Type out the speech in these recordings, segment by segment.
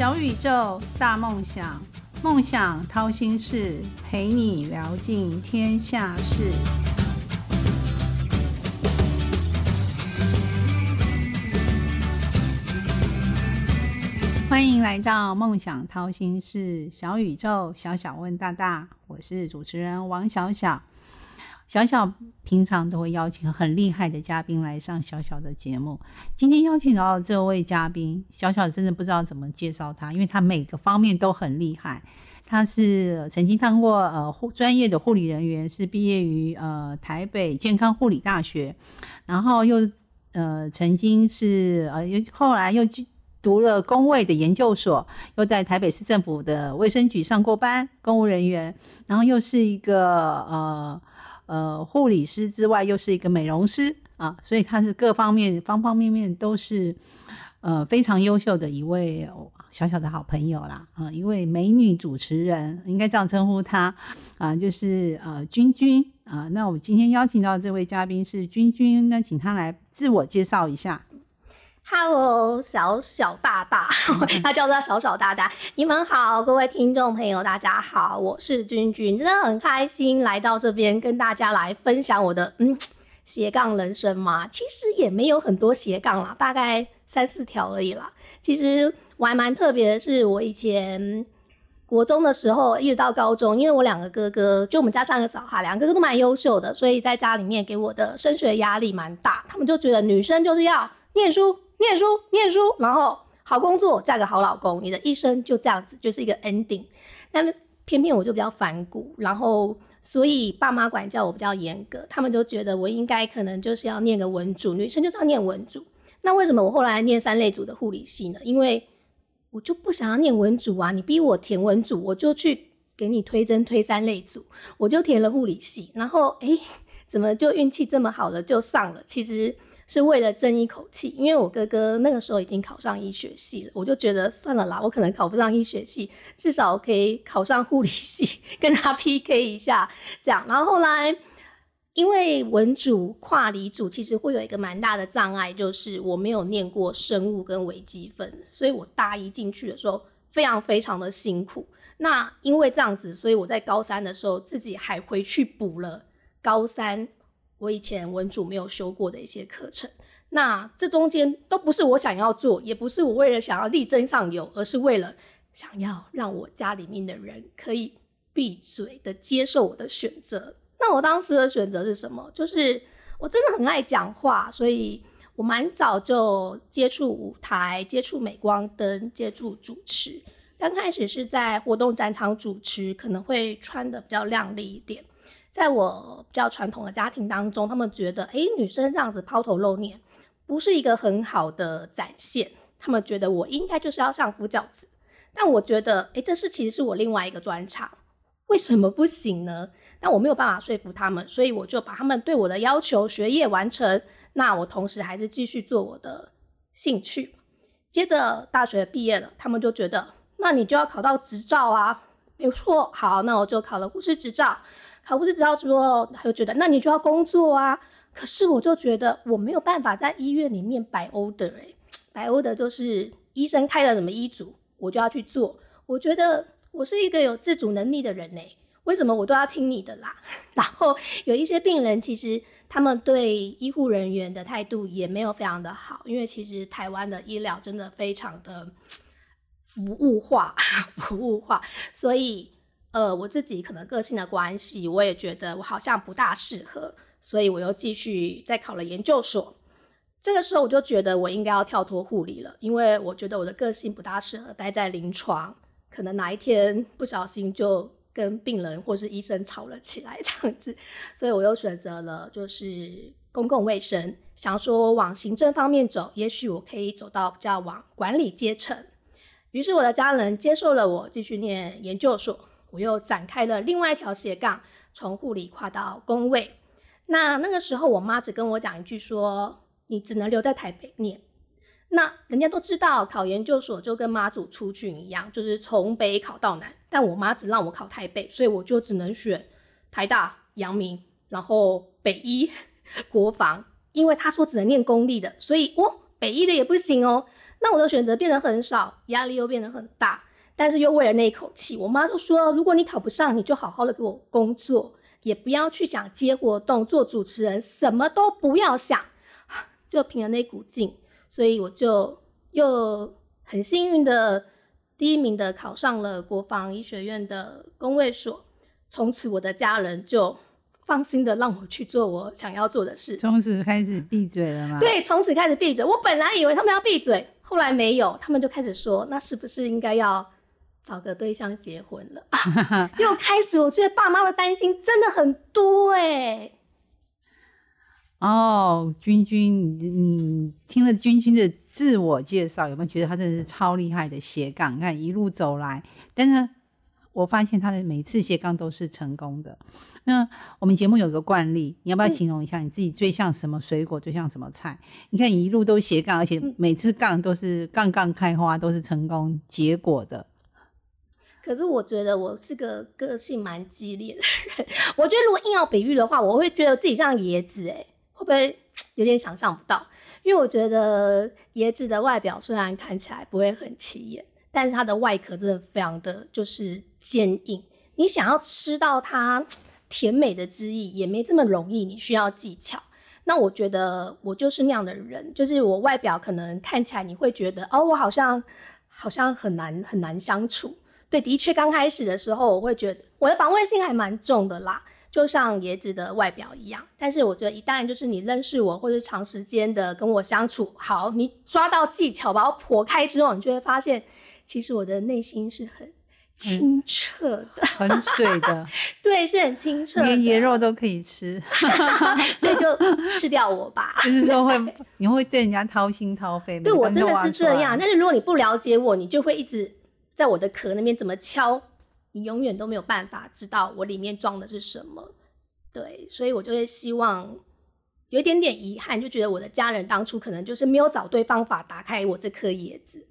小宇宙，大梦想，梦想掏心事，陪你聊尽天下事。欢迎来到梦想掏心事，小宇宙，小小问大大，我是主持人王小小。小小平常都会邀请很厉害的嘉宾来上小小的节目。今天邀请到这位嘉宾，小小真的不知道怎么介绍他，因为他每个方面都很厉害。他是曾经当过呃护专业的护理人员，是毕业于呃台北健康护理大学，然后又呃曾经是呃又后来又去读了公卫的研究所，又在台北市政府的卫生局上过班，公务人员，然后又是一个呃。呃，护理师之外，又是一个美容师啊，所以她是各方面方方面面都是呃非常优秀的一位小小的好朋友啦，啊，一位美女主持人，应该这样称呼她啊，就是呃君君啊。那我们今天邀请到这位嘉宾是君君，那请她来自我介绍一下。Hello，小小大大，他叫做小小大大。你们好，各位听众朋友，大家好，我是君君，真的很开心来到这边跟大家来分享我的嗯斜杠人生嘛。其实也没有很多斜杠啦，大概三四条而已啦。其实我还蛮特别的是，我以前国中的时候一直到高中，因为我两个哥哥，就我们家三个小孩，两个哥哥都蛮优秀的，所以在家里面给我的升学压力蛮大。他们就觉得女生就是要念书。念书，念书，然后好工作，嫁个好老公，你的一生就这样子，就是一个 ending。但偏偏我就比较反骨，然后所以爸妈管教我比较严格，他们就觉得我应该可能就是要念个文组，女生就是要念文组。那为什么我后来念三类组的护理系呢？因为我就不想要念文组啊，你逼我填文组，我就去给你推甄推三类组，我就填了护理系，然后哎，怎么就运气这么好了就上了？其实。是为了争一口气，因为我哥哥那个时候已经考上医学系了，我就觉得算了啦，我可能考不上医学系，至少可以考上护理系，跟他 PK 一下，这样。然后后来，因为文组跨理组其实会有一个蛮大的障碍，就是我没有念过生物跟微积分，所以我大一进去的时候非常非常的辛苦。那因为这样子，所以我在高三的时候自己还回去补了高三。我以前文主没有修过的一些课程，那这中间都不是我想要做，也不是我为了想要力争上游，而是为了想要让我家里面的人可以闭嘴的接受我的选择。那我当时的选择是什么？就是我真的很爱讲话，所以我蛮早就接触舞台、接触镁光灯、接触主持。刚开始是在活动展场主持，可能会穿的比较靓丽一点。在我比较传统的家庭当中，他们觉得，哎，女生这样子抛头露面，不是一个很好的展现。他们觉得我应该就是要相夫教子。但我觉得，哎，这是其实是我另外一个专长，为什么不行呢？但我没有办法说服他们，所以我就把他们对我的要求学业完成。那我同时还是继续做我的兴趣。接着大学毕业了，他们就觉得，那你就要考到执照啊。没错，好，那我就考了护士执照。考护士执照之后，他就觉得那你就要工作啊。可是我就觉得我没有办法在医院里面摆 order 哎，摆 order 就是医生开了什么医嘱，我就要去做。我觉得我是一个有自主能力的人呢，为什么我都要听你的啦？然后有一些病人其实他们对医护人员的态度也没有非常的好，因为其实台湾的医疗真的非常的服务化，服务化，所以。呃，我自己可能个性的关系，我也觉得我好像不大适合，所以我又继续再考了研究所。这个时候我就觉得我应该要跳脱护理了，因为我觉得我的个性不大适合待在临床，可能哪一天不小心就跟病人或是医生吵了起来 这样子，所以我又选择了就是公共卫生，想说往行政方面走，也许我可以走到比较往管理阶层。于是我的家人接受了我继续念研究所。我又展开了另外一条斜杠，从护理跨到工位。那那个时候，我妈只跟我讲一句说：“你只能留在台北念。”那人家都知道，考研究所就跟妈祖出巡一样，就是从北考到南。但我妈只让我考台北，所以我就只能选台大、阳明，然后北医、国防。因为她说只能念公立的，所以我北医的也不行哦。那我的选择变得很少，压力又变得很大。但是又为了那一口气，我妈就说：如果你考不上，你就好好的给我工作，也不要去想接活动、做主持人，什么都不要想。就凭着那股劲，所以我就又很幸运的第一名的考上了国防医学院的工卫所。从此，我的家人就放心的让我去做我想要做的事。从此开始闭嘴了吗？对，从此开始闭嘴。我本来以为他们要闭嘴，后来没有，他们就开始说：“那是不是应该要找个对象结婚了？” 又开始，我觉得爸妈的担心真的很多哎。哦，君君，你听了君君的自我介绍，有没有觉得他真的是超厉害的斜杠？你看一路走来，但是。我发现他的每次斜杠都是成功的。那我们节目有个惯例，你要不要形容一下你自己最像什么水果，最像什么菜？你看你一路都斜杠，而且每次杠都是杠杠开花，都是成功结果的。可是我觉得我是个个性蛮激烈的人。我觉得如果硬要比喻的话，我会觉得自己像椰子，哎，会不会有点想象不到？因为我觉得椰子的外表虽然看起来不会很起眼，但是它的外壳真的非常的就是。坚硬，你想要吃到它甜美的汁液也没这么容易，你需要技巧。那我觉得我就是那样的人，就是我外表可能看起来你会觉得哦，我好像好像很难很难相处。对，的确刚开始的时候我会觉得我的防卫性还蛮重的啦，就像椰子的外表一样。但是我觉得一旦就是你认识我，或者长时间的跟我相处，好，你抓到技巧把我破开之后，你就会发现，其实我的内心是很。清澈的，很水的，对，是很清澈，连椰肉都可以吃，对，就吃掉我吧。就是说会，你会对人家掏心掏肺，对我真的是这样。但是如果你不了解我，你就会一直在我的壳那边怎么敲，你永远都没有办法知道我里面装的是什么。对，所以我就会希望有一点点遗憾，就觉得我的家人当初可能就是没有找对方法打开我这颗椰子。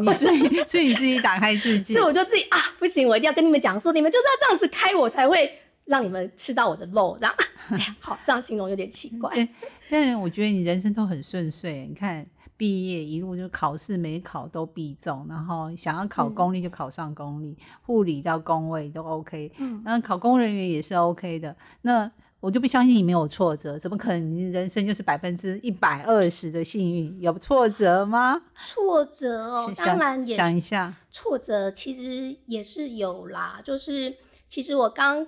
你所以所以你自己打开自己，所以我就自己啊，不行，我一定要跟你们讲说，你们就是要这样子开，我才会让你们吃到我的肉，这样。哎，好，这样形容有点奇怪。但是我觉得你人生都很顺遂，你看毕业一路就考试没考都必中，然后想要考公立就考上公立，护理到工位都 OK，嗯，然后考公人员也是 OK 的。那我就不相信你没有挫折，怎么可能？你人生就是百分之一百二十的幸运，有挫折吗？挫折哦，当然也想一下，挫折其实也是有啦。就是其实我刚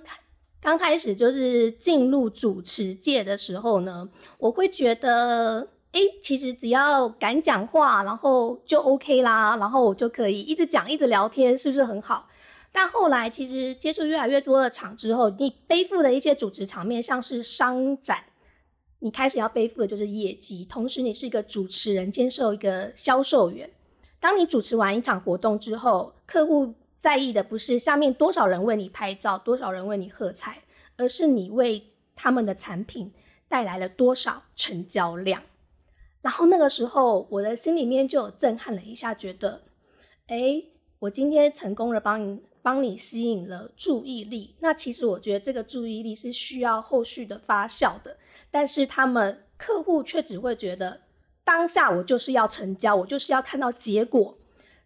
刚开始就是进入主持界的时候呢，我会觉得，哎，其实只要敢讲话，然后就 OK 啦，然后我就可以一直讲，一直聊天，是不是很好？但后来，其实接触越来越多的场之后，你背负的一些主持场面，像是商展，你开始要背负的就是业绩。同时，你是一个主持人，兼受一个销售员。当你主持完一场活动之后，客户在意的不是下面多少人为你拍照，多少人为你喝彩，而是你为他们的产品带来了多少成交量。然后那个时候，我的心里面就有震撼了一下，觉得，哎，我今天成功了，帮你。帮你吸引了注意力，那其实我觉得这个注意力是需要后续的发酵的，但是他们客户却只会觉得当下我就是要成交，我就是要看到结果，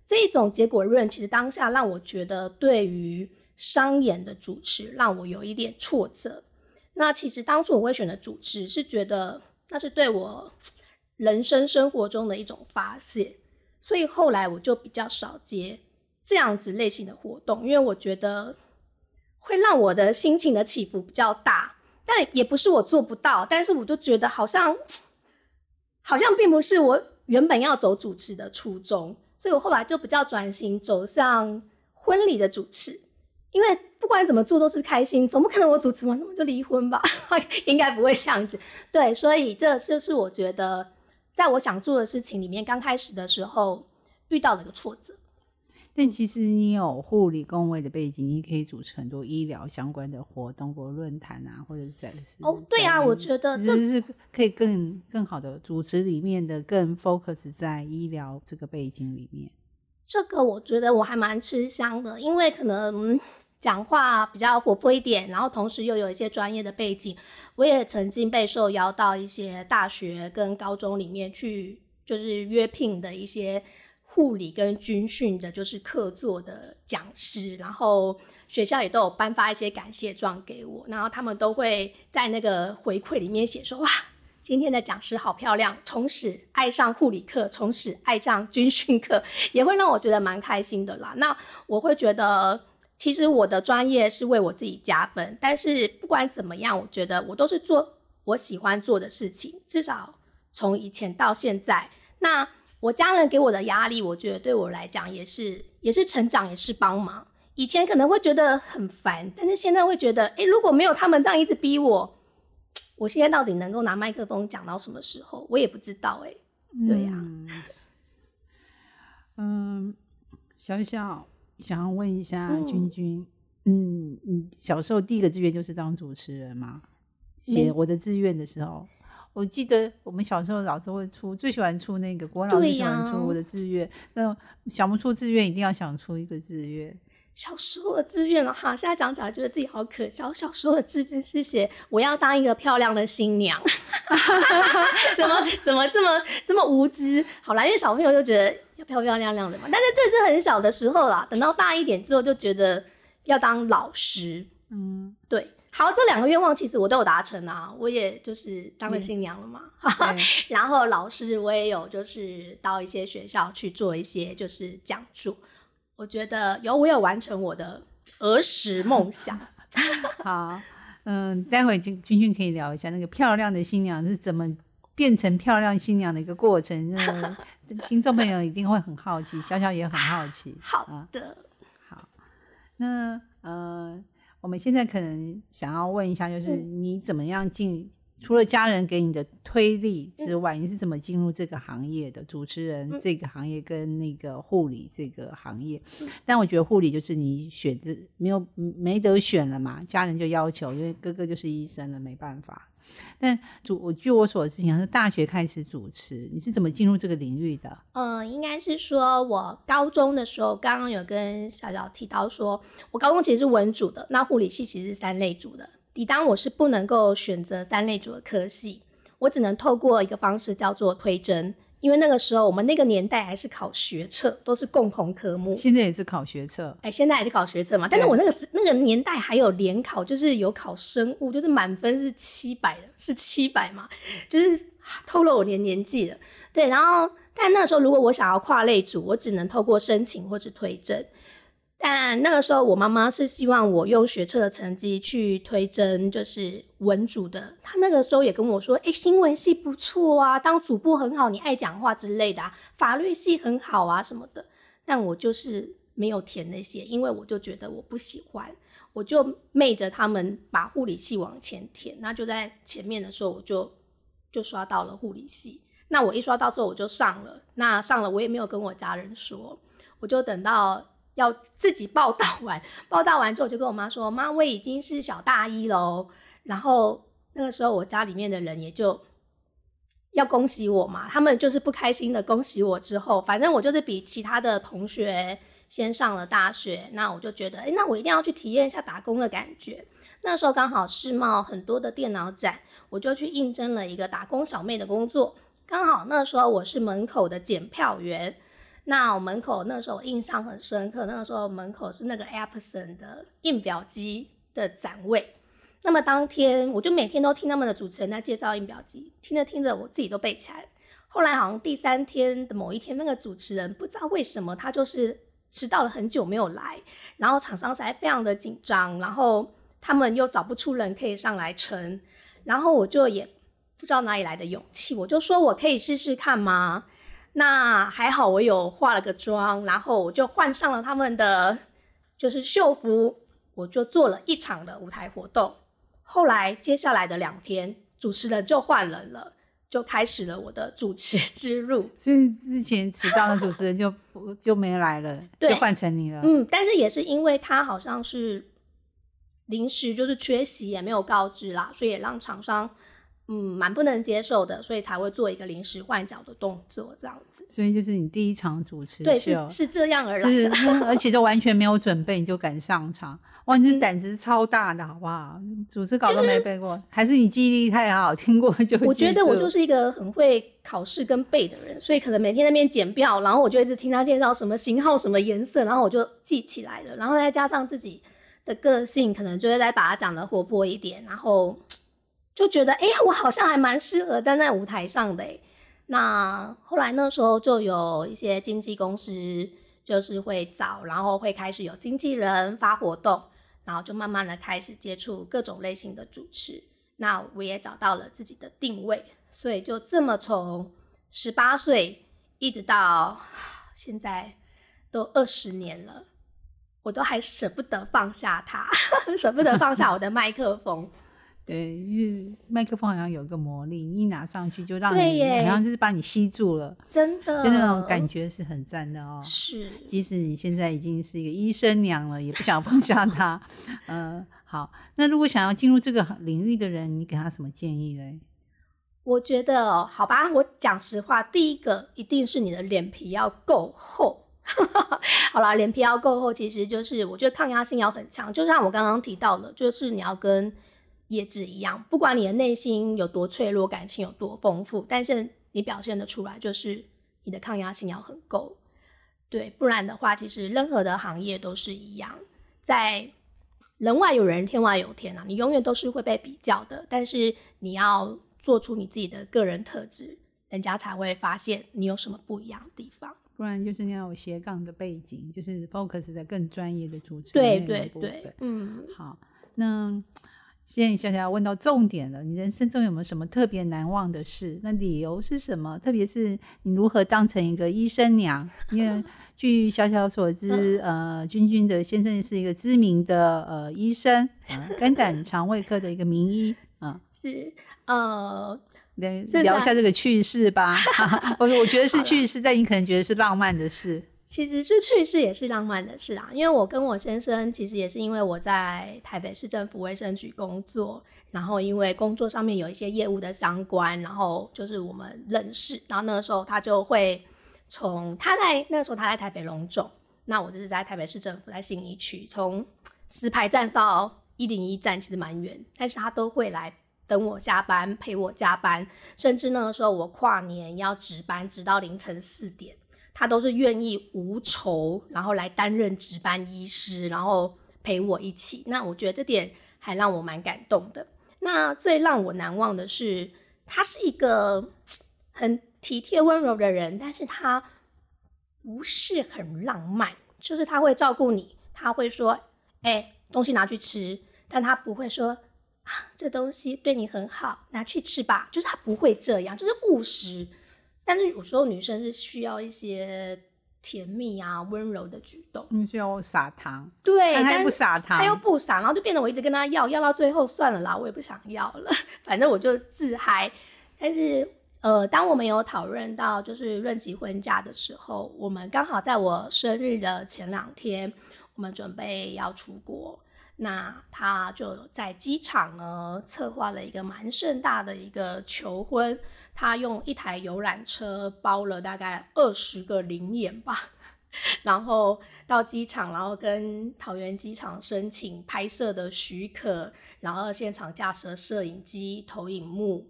这种结果论其实当下让我觉得对于商演的主持让我有一点挫折。那其实当初我会选择主持，是觉得那是对我人生生活中的一种发泄，所以后来我就比较少接。这样子类型的活动，因为我觉得会让我的心情的起伏比较大，但也不是我做不到，但是我就觉得好像好像并不是我原本要走主持的初衷，所以我后来就比较转型走向婚礼的主持，因为不管怎么做都是开心，总不可能我主持完那么就离婚吧？应该不会这样子。对，所以这就是我觉得在我想做的事情里面，刚开始的时候遇到了一个挫折。但其实你有护理工位的背景，你可以主持很多医疗相关的活动，或论坛啊，或者是在哦，对啊，我觉得这是可以更更好的主持里面的更 focus 在医疗这个背景里面。这个我觉得我还蛮吃香的，因为可能讲话比较活泼一点，然后同时又有一些专业的背景，我也曾经被受邀到一些大学跟高中里面去。就是约聘的一些护理跟军训的，就是客座的讲师，然后学校也都有颁发一些感谢状给我，然后他们都会在那个回馈里面写说哇。今天的讲师好漂亮，从此爱上护理课，从此爱上军训课，也会让我觉得蛮开心的啦。那我会觉得，其实我的专业是为我自己加分，但是不管怎么样，我觉得我都是做我喜欢做的事情。至少从以前到现在，那我家人给我的压力，我觉得对我来讲也是也是成长，也是帮忙。以前可能会觉得很烦，但是现在会觉得，诶，如果没有他们这样一直逼我。我现在到底能够拿麦克风讲到什么时候，我也不知道哎。对呀，嗯，小小想要问一下君君，嗯，你小时候第一个志愿就是当主持人吗？写我的志愿的时候，我记得我们小时候老师会出，最喜欢出那个国老师喜欢出我的志愿，那想不出志愿，一定要想出一个志愿。小时候的志愿了哈，现在讲起来觉得自己好可笑。小时候的志愿是写我要当一个漂亮的新娘，怎么怎么这么这么无知？好啦，因为小朋友就觉得要漂漂亮亮的嘛。但是这是很小的时候啦，等到大一点之后就觉得要当老师。嗯，对。好，这两个愿望其实我都有达成啊，我也就是当了新娘了嘛。然后老师我也有就是到一些学校去做一些就是讲座。我觉得有，我有完成我的儿时梦想。好，嗯，待会君君君可以聊一下那个漂亮的新娘是怎么变成漂亮新娘的一个过程。听众朋友一定会很好奇，小小也很好奇。好的，好，那呃，我们现在可能想要问一下，就是你怎么样进？除了家人给你的推力之外，你是怎么进入这个行业的？主持人这个行业跟那个护理这个行业，但我觉得护理就是你选择没有没得选了嘛，家人就要求，因为哥哥就是医生了，没办法。但主我据我所知，你是大学开始主持，你是怎么进入这个领域的？嗯，应该是说我高中的时候，刚刚有跟小小提到说，我高中其实是文组的，那护理系其实是三类组的。抵当我是不能够选择三类组的科系，我只能透过一个方式叫做推甄，因为那个时候我们那个年代还是考学测，都是共同科目。现在也是考学测，哎，现在还是考学测嘛？但是我那个时那个年代还有联考，就是有考生物，就是满分是七百是七百嘛，就是透露我年年纪了。对，然后但那时候如果我想要跨类组，我只能透过申请或者推甄。但那个时候，我妈妈是希望我用学测的成绩去推甄，就是文组的。她那个时候也跟我说：“哎，新闻系不错啊，当主播很好，你爱讲话之类的。法律系很好啊，什么的。”但我就是没有填那些，因为我就觉得我不喜欢，我就昧着他们把护理系往前填。那就在前面的时候，我就就刷到了护理系。那我一刷到之后，我就上了。那上了，我也没有跟我家人说，我就等到。要自己报道完，报道完之后就跟我妈说：“妈，我已经是小大一喽。”然后那个时候我家里面的人也就要恭喜我嘛，他们就是不开心的恭喜我。之后反正我就是比其他的同学先上了大学，那我就觉得，哎，那我一定要去体验一下打工的感觉。那时候刚好世贸很多的电脑展，我就去应征了一个打工小妹的工作。刚好那时候我是门口的检票员。那我门口那时候印象很深刻，那个时候门口是那个 Epson 的印表机的展位。那么当天我就每天都听他们的主持人在介绍印表机，听着听着我自己都背起来了。后来好像第三天的某一天，那个主持人不知道为什么他就是迟到了很久没有来，然后厂商才非常的紧张，然后他们又找不出人可以上来撑，然后我就也不知道哪里来的勇气，我就说我可以试试看吗？那还好，我有化了个妆，然后我就换上了他们的就是秀服，我就做了一场的舞台活动。后来接下来的两天，主持人就换人了，就开始了我的主持之路。所以之前迟到的主持人就 就没来了，就换成你了。嗯，但是也是因为他好像是临时就是缺席，也没有告知啦，所以也让厂商。嗯蛮不能接受的，所以才会做一个临时换脚的动作，这样子。所以就是你第一场主持对，是，是这样而来是的。而且都完全没有准备你就敢上场，哇，你这胆子超大的好不好？主持稿都没背过，还是你记忆力太好，听过就我觉得我就是一个很会考试跟背的人，所以可能每天那边检票，然后我就一直听他介绍什么型号、什么颜色，然后我就记起来了。然后再加上自己的个性，可能就会再把它讲的活泼一点，然后就觉得，哎、我好像还蛮适合站在舞台上的、那后来那时候就有一些经纪公司就是会找，然后会开始有经纪人发活动，然后就慢慢的开始接触各种类型的主持。那我也找到了自己的定位，所以就这么从十八岁一直到现在都二十年了，我都还舍不得放下它，舍不得放下我的麦克风。对，就是麦克风好像有一个魔力，你一拿上去就让你好像就是把你吸住了，真的，就那种感觉是很赞的哦。是即使你现在已经是一个医生娘了，也不想放下它。嗯，好，那如果想要进入这个领域的人，你给他什么建议嘞？我觉得哦，好吧，我讲实话，第一个一定是你的脸皮要够厚。好啦，脸皮要够厚，其实就是我觉得抗压性要很强。就像我刚刚提到的，就是你要跟叶子一样，不管你的内心有多脆弱，感情有多丰富，但是你表现的出来，就是你的抗压性要很够。对，不然的话，其实任何的行业都是一样，在人外有人，天外有天啊，你永远都是会被比较的。但是你要做出你自己的个人特质，人家才会发现你有什么不一样的地方。不然就是你要有斜杠的背景，就是 focus 在更专业的主持对对对，嗯，好，那现在小小要问到重点了，你人生中有没有什么特别难忘的事？那理由是什么？特别是你如何当成一个医生娘？因为据小小所知，呃，君君的先生是一个知名的呃医生，呃、肝胆肠胃科的一个名医，啊、是呃，聊一下这个趣事吧。我我觉得是趣事，但你可能觉得是浪漫的事。其实是趣事也是浪漫的事啊，因为我跟我先生其实也是因为我在台北市政府卫生局工作，然后因为工作上面有一些业务的相关，然后就是我们认识，然后那个时候他就会从他在那个时候他在台北龙总，那我就是在台北市政府在信义区，从石牌站到一零一站其实蛮远，但是他都会来等我下班陪我加班，甚至那个时候我跨年要值班，直到凌晨四点。他都是愿意无酬，然后来担任值班医师，然后陪我一起。那我觉得这点还让我蛮感动的。那最让我难忘的是，他是一个很体贴温柔的人，但是他不是很浪漫，就是他会照顾你，他会说：“哎、东西拿去吃。”但他不会说。啊，这东西对你很好，拿去吃吧。就是他不会这样，就是务实。但是有时候女生是需要一些甜蜜啊、温柔的举动，你需要我撒糖，对，但他又不撒糖，他又不撒，然后就变得我一直跟他要，要到最后算了啦，我也不想要了，反正我就自嗨。但是呃，当我们有讨论到就是论及婚嫁的时候，我们刚好在我生日的前两天，我们准备要出国。那他就在机场呢策划了一个蛮盛大的一个求婚，他用一台游览车包了大概二十个灵眼吧，然后到机场，然后跟桃园机场申请拍摄的许可，然后现场架设摄影机、投影幕，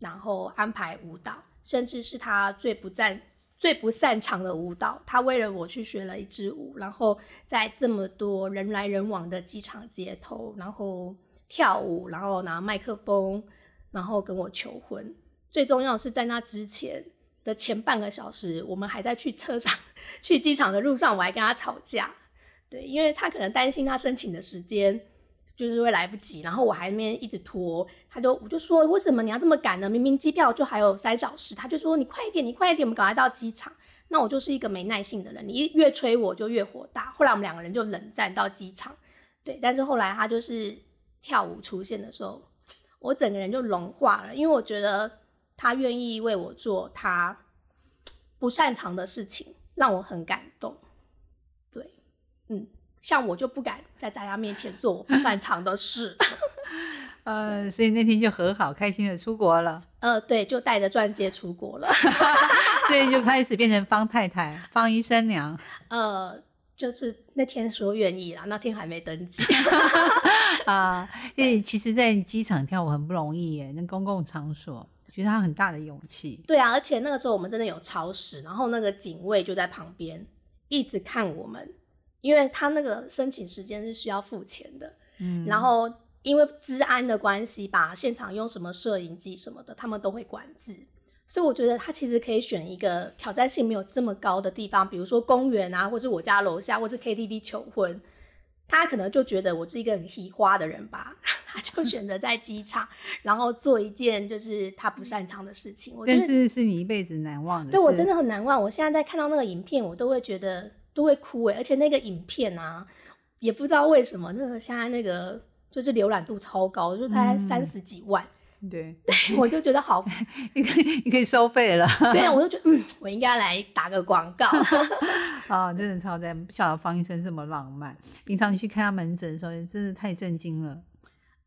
然后安排舞蹈，甚至是他最不擅最不擅长的舞蹈，他为了我去学了一支舞，然后在这么多人来人往的机场街头，然后跳舞，然后拿麦克风，然后跟我求婚。最重要的是，在那之前的前半个小时，我们还在去车上、去机场的路上，我还跟他吵架。对，因为他可能担心他申请的时间就是会来不及，然后我还那边一直拖，他就我就说为什么你要这么赶呢？明明机票就还有三小时，他就说你快一点，你快一点，我们赶快到机场。那我就是一个没耐性的人，你一越催我就越火大。后来我们两个人就冷战到机场，对，但是后来他就是跳舞出现的时候，我整个人就融化了，因为我觉得他愿意为我做他不擅长的事情，让我很感动。对，嗯，像我就不敢在大家面前做我不 擅长的事。呃，所以那天就和好，开心的出国了。呃，对，就带着钻戒出国了，所以就开始变成方太太、方医生娘。呃，就是那天说愿意啦，那天还没登记。啊，因为其实，在机场跳舞很不容易耶，那公共场所，觉得他很大的勇气。对啊，而且那个时候我们真的有超时，然后那个警卫就在旁边一直看我们，因为他那个申请时间是需要付钱的，嗯，然后因为治安的关系吧，现场用什么摄影机什么的，他们都会管制，所以我觉得他其实可以选一个挑战性没有这么高的地方，比如说公园啊，或是我家楼下，或是 KTV 求婚。他可能就觉得我是一个很喜花的人吧，他就选择在机场，然后做一件就是他不擅长的事情。但是是你一辈子难忘的。对我真的很难忘。我现在在看到那个影片，我都会觉得都会哭诶。而且那个影片啊，也不知道为什么那个现在那个就是浏览度超高，就才三十几万。对，我就觉得好，你可以你可以收费了。对啊，我就觉得嗯，我应该来打个广告。啊，真的超赞！不晓得方医生这么浪漫。平常你去看他门诊的时候，真的太震惊了。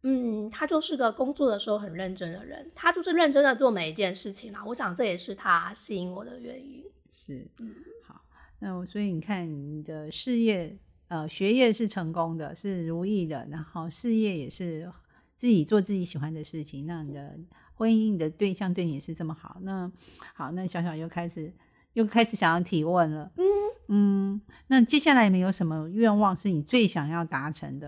嗯，他就是个工作的时候很认真的人，他就是认真的做每一件事情嘛。我想这也是他吸引我的原因。是，嗯，好。那所以你看，你的事业呃学业是成功的，是如意的，然后事业也是。自己做自己喜欢的事情，那你的婚姻、你的对象对你也是这么好。那好，那小小又开始又开始想要提问了。嗯嗯，那接下来有没有什么愿望是你最想要达成的？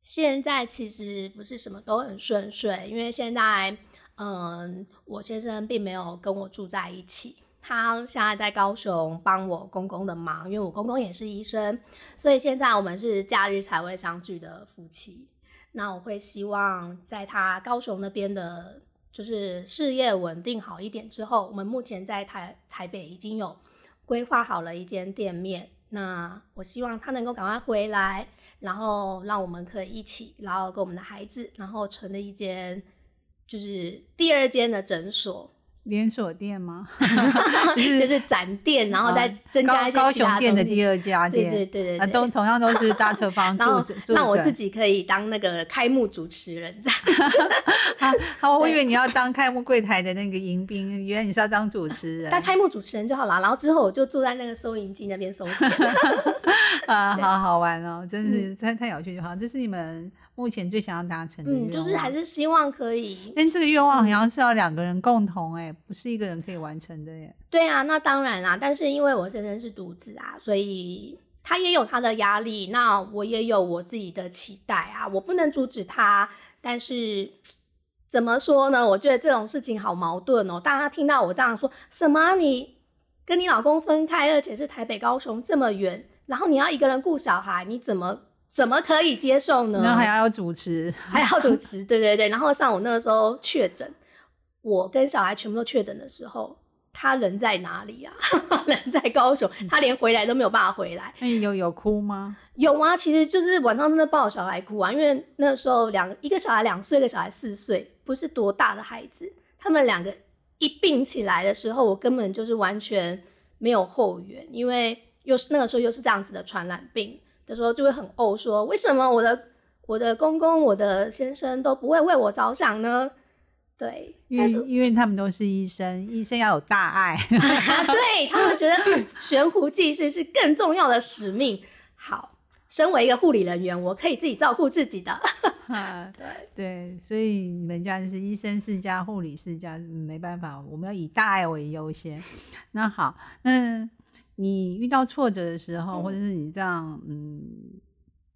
现在其实不是什么都很顺遂，因为现在嗯，我先生并没有跟我住在一起，他现在在高雄帮我公公的忙，因为我公公也是医生，所以现在我们是假日才会相聚的夫妻。那我会希望在他高雄那边的，就是事业稳定好一点之后，我们目前在台台北已经有规划好了一间店面。那我希望他能够赶快回来，然后让我们可以一起，然后跟我们的孩子，然后成立一间就是第二间的诊所。连锁店吗？就是展店，然后再增加一些高雄店的第二家店，对对对对，都同样都是大特方 住。那我自己可以当那个开幕主持人，这样。好，我以为你要当开幕柜台的那个迎宾，原来你是要当主持人。当开幕主持人就好了，然后之后我就坐在那个收银机那边收钱。啊，好好玩哦，真的是太太有趣就好。这是你们。目前最想要达成的，嗯，就是还是希望可以。但这个愿望好像是要两个人共同，哎，不是一个人可以完成的耶。对啊，那当然啦。但是因为我先生是独子啊，所以他也有他的压力，那我也有我自己的期待啊。我不能阻止他，但是怎么说呢？我觉得这种事情好矛盾哦。大家听到我这样说，什么？你跟你老公分开，而且是台北高雄这么远，然后你要一个人顾小孩，你怎么？怎么可以接受呢？然后还要主持，还要主持，对对对。然后像我那个时候确诊，我跟小孩全部都确诊的时候，他人在哪里啊？人在高雄，他连回来都没有办法回来。那有有哭吗？有啊，其实就是晚上真的抱小孩哭啊，因为那个时候两一个小孩两岁，一个小孩四岁，不是多大的孩子，他们两个一并起来的时候，我根本就是完全没有后援，因为又是那个时候又是这样子的传染病。的时候就会很怄，说为什么我的我的公公、我的先生都不会为我着想呢？对，因为因为他们都是医生，医生要有大爱，对他们觉得悬壶济世是更重要的使命。好，身为一个护理人员，我可以自己照顾自己的。对对，所以你们家就是医生世家、护理世家，没办法，我们要以大爱为优先。那好，那。你遇到挫折的时候，或者是你这样嗯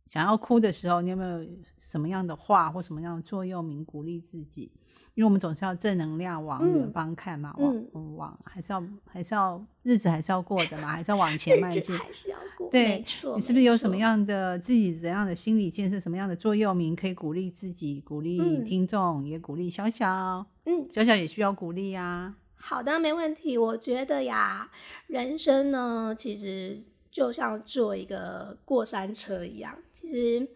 想要哭的时候，你有没有什么样的话或什么样的座右铭鼓励自己？因为我们总是要正能量往远方看嘛，往往还是要还是要日子还是要过的嘛，还是要往前迈进，还是要过。对。你是不是有什么样的自己怎样的心理建设？什么样的座右铭可以鼓励自己、鼓励听众，也鼓励小小？嗯，小小也需要鼓励呀。好的，没问题。我觉得呀，人生呢，其实就像坐一个过山车一样，其实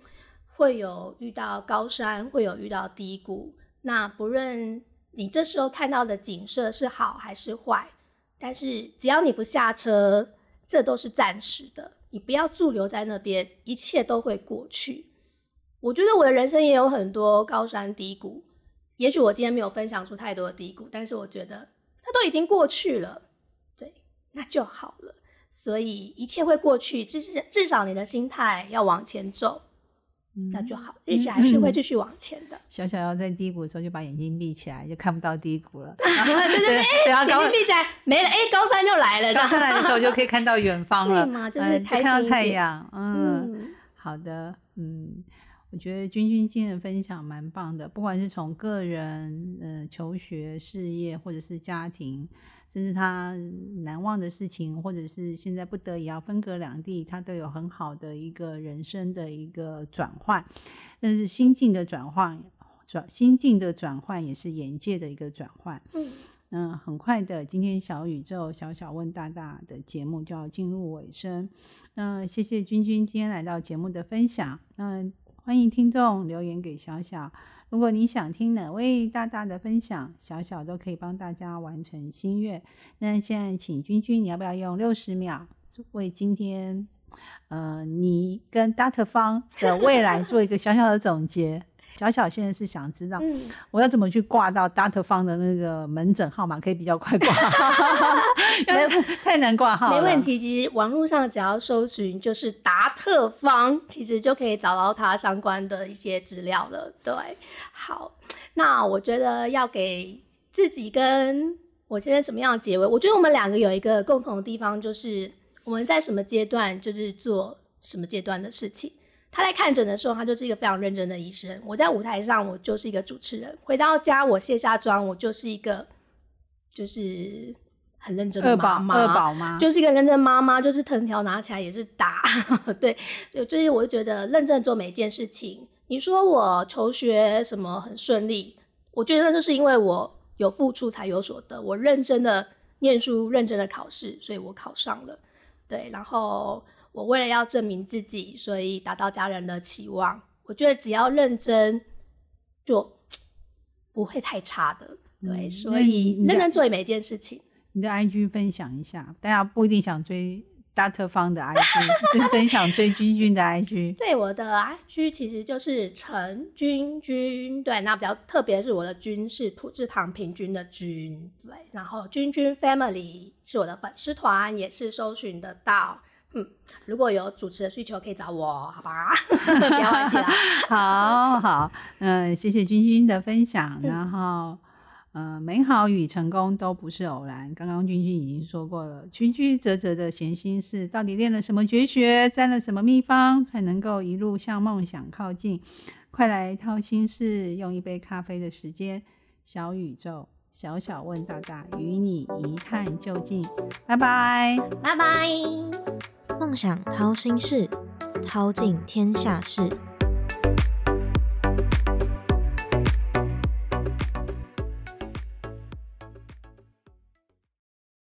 会有遇到高山，会有遇到低谷。那不论你这时候看到的景色是好还是坏，但是只要你不下车，这都是暂时的。你不要驻留在那边，一切都会过去。我觉得我的人生也有很多高山低谷，也许我今天没有分享出太多的低谷，但是我觉得它都已经过去了，对，那就好了。所以一切会过去，至至少你的心态要往前走，那就好，日子还是会继续往前的。小小要在低谷的时候就把眼睛闭起来，就看不到低谷了。对对对，眼睛闭起来没了，哎，高山就来了。高山来的时候就可以看到远方了，就是看到太阳。嗯，好的，嗯。我觉得君君今天的分享蛮棒的，不管是从个人、呃求学、事业，或者是家庭，甚至他难忘的事情，或者是现在不得已要分隔两地，他都有很好的一个人生的一个转换。但是心境的转换，转心境的转换也是眼界的一个转换。嗯嗯，很快的，今天小宇宙小小问大大的节目就要进入尾声。那谢谢君君今天来到节目的分享。那欢迎听众留言给小小，如果你想听哪位大大的分享，小小都可以帮大家完成心愿。那现在请君君，你要不要用六十秒为今天，呃，你跟 Data 方的未来 做一个小小的总结？小小现在是想知道，我要怎么去挂到达特方的那个门诊号码，可以比较快挂，太难挂号。没问题，其实网络上只要搜寻就是达特方，其实就可以找到它相关的一些资料了。对，好，那我觉得要给自己跟我现在什么样的结尾？我觉得我们两个有一个共同的地方，就是我们在什么阶段就是做什么阶段的事情。他在看诊的时候，他就是一个非常认真的医生。我在舞台上，我就是一个主持人；回到家，我卸下妆，我就是一个就是很认真的妈妈。二宝妈就是一个认真妈妈，就是藤条拿起来也是打。对，就最近我就觉得认真做每一件事情。你说我求学什么很顺利，我觉得那就是因为我有付出才有所得。我认真的念书，认真的考试，所以我考上了。对，然后。我为了要证明自己，所以达到家人的期望。我觉得只要认真，就不会太差的。对，所以认真做每一件事情。你的 IG 分享一下，大家不一定想追大特方的 IG，分享追君君的 IG。对，我的 IG 其实就是陈君君。对，那比较特别是我的君是土字旁平均的君。对，然后君君 Family 是我的粉丝团，也是搜寻得到。嗯，如果有主持的需求，可以找我，好吧？不要忘记了。好好，嗯，谢谢君君的分享。然后，嗯，呃美好与成功都不是偶然。刚刚君君已经说过了，曲曲折折的闲心事，到底练了什么绝学，沾了什么秘方，才能够一路向梦想靠近？快来掏心事，用一杯咖啡的时间，小宇宙，小小问大大，与你一探究竟。拜拜，拜拜。梦想掏心事，掏尽天下事。